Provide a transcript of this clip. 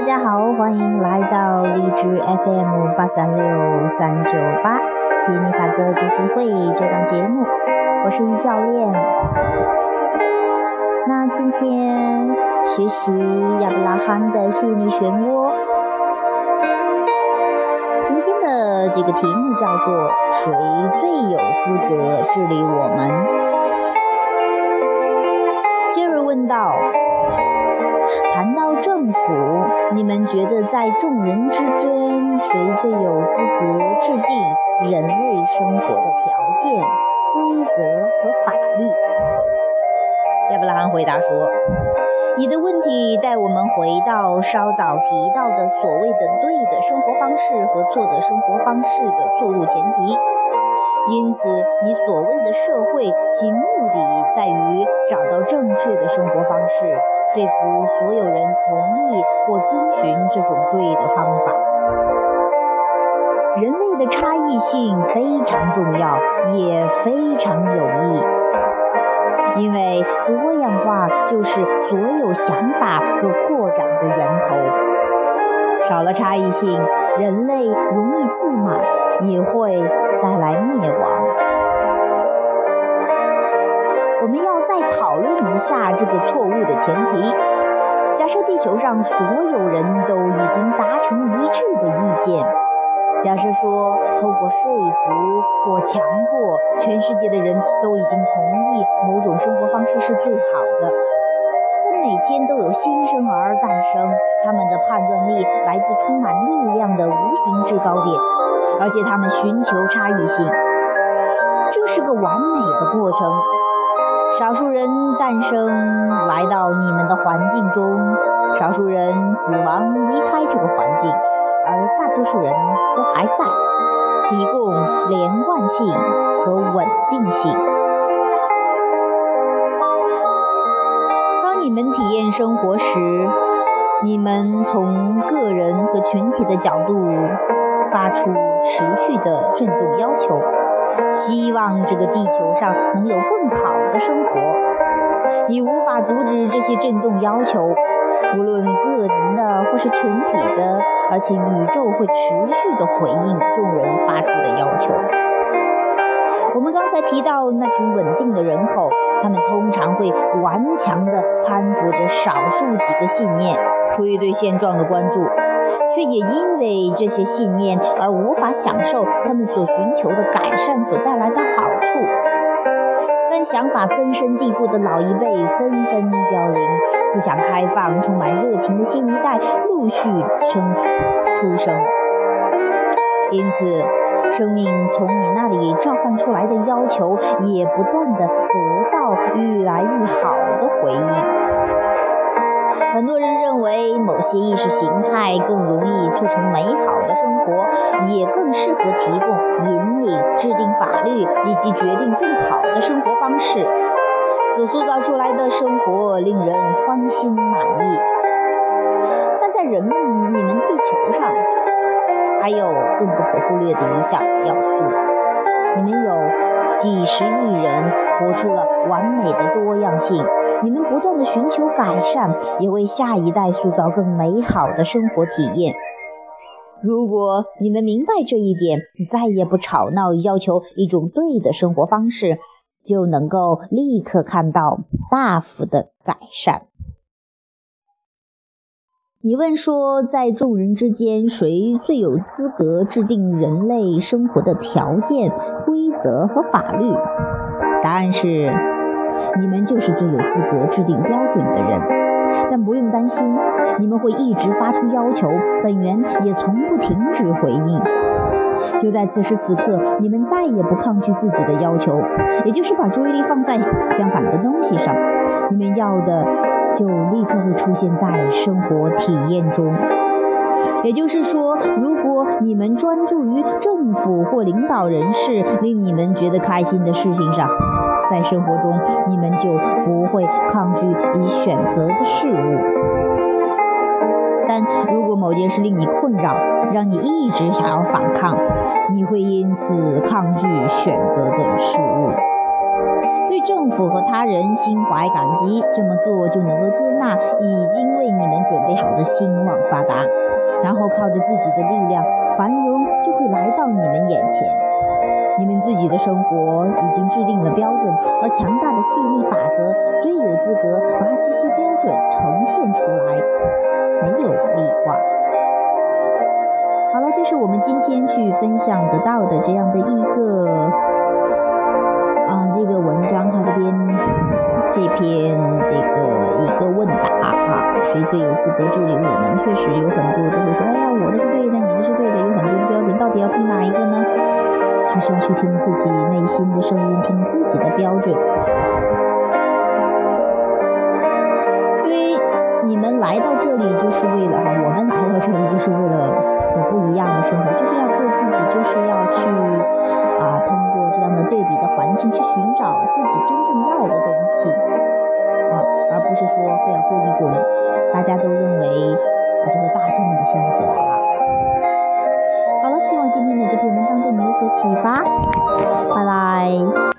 大家好，欢迎来到荔枝 FM 八三六三九八吸引力法则读书会这档节目，我是于教练。那今天学习亚伯拉罕的吸引力漩涡，今天的这个题目叫做“谁最有资格治理我们？”杰瑞问道。谈到政府，你们觉得在众人之间，谁最有资格制定人类生活的条件、规则和法律？亚伯拉罕回答说：“你的问题带我们回到稍早提到的所谓的对的生活方式和错的生活方式的错误前提。因此，你所谓的社会其目的在于找到正确的生活方式。”说服所有人同意或遵循这种对的方法。人类的差异性非常重要，也非常有益，因为多样化就是所有想法和扩展的源头。少了差异性，人类容易自满，也会带来灭亡。我们要再讨论一下这个错误的前提。假设地球上所有人都已经达成一致的意见，假设说透过说服或强迫，全世界的人都已经同意某种生活方式是最好的，但每天都有新生儿诞生，他们的判断力来自充满力量的无形制高点，而且他们寻求差异性，这是个完美的过程。少数人诞生来到你们的环境中，少数人死亡离开这个环境，而大多数人都还在，提供连贯性和稳定性。当你们体验生活时，你们从个人和群体的角度发出持续的振动要求。希望这个地球上能有更好的生活。你无法阻止这些震动要求，无论个人的或是群体的，而且宇宙会持续的回应众人发出的要求。我们刚才提到那群稳定的人口，他们通常会顽强地攀附着少数几个信念，出于对现状的关注。却也因为这些信念而无法享受他们所寻求的改善所带来的好处。当想法根深蒂固的老一辈纷纷凋零，思想开放、充满热情的新一代陆续生出生。因此，生命从你那里召唤出来的要求，也不断地得到越来越好的回应。很多人认为某些意识形态更容易促成美好的生活，也更适合提供引领、制定法律以及决定更好的生活方式。所塑造出来的生活令人欢欣满意。但在人们、你们地球上，还有更不可忽略的一项要素：你们有几十亿人活出了完美的多样性。你们不断的寻求改善，也为下一代塑造更美好的生活体验。如果你们明白这一点，再也不吵闹，要求一种对的生活方式，就能够立刻看到大幅的改善。你问说，在众人之间，谁最有资格制定人类生活的条件、规则和法律？答案是。你们就是最有资格制定标准的人，但不用担心，你们会一直发出要求，本源也从不停止回应。就在此时此刻，你们再也不抗拒自己的要求，也就是把注意力放在相反的东西上，你们要的就立刻会出现在生活体验中。也就是说，如果你们专注于政府或领导人士令你们觉得开心的事情上，在生活中，你们就不会抗拒已选择的事物。但如果某件事令你困扰，让你一直想要反抗，你会因此抗拒选择的事物。对政府和他人心怀感激，这么做就能够接纳已经为你们准备好的兴旺发达，然后靠着自己的力量，繁荣就会来到你们眼前。你们自己的生活已经制定了标准，而强大的吸引力法则最有资格把这些标准呈现出来，没有例外。好了，这是我们今天去分享得到的这样的一个啊。这个文章，它这边这篇这个一个问答啊，谁最有资格治理我们？确实有很多都会说，哎呀，我的是对的，是对还是要去听自己内心的声音，听自己的标准。因为你们来到这里就是为了哈，我们来到这里就是为了有不一样的生活，就是要做自己，就是要去啊，通过这样的对比的环境去寻找。自己真正要的东西啊，而不是说非要过一种大家都认为啊就是大众的生活啊。好了，希望今天的这篇文章对你有启发，拜拜。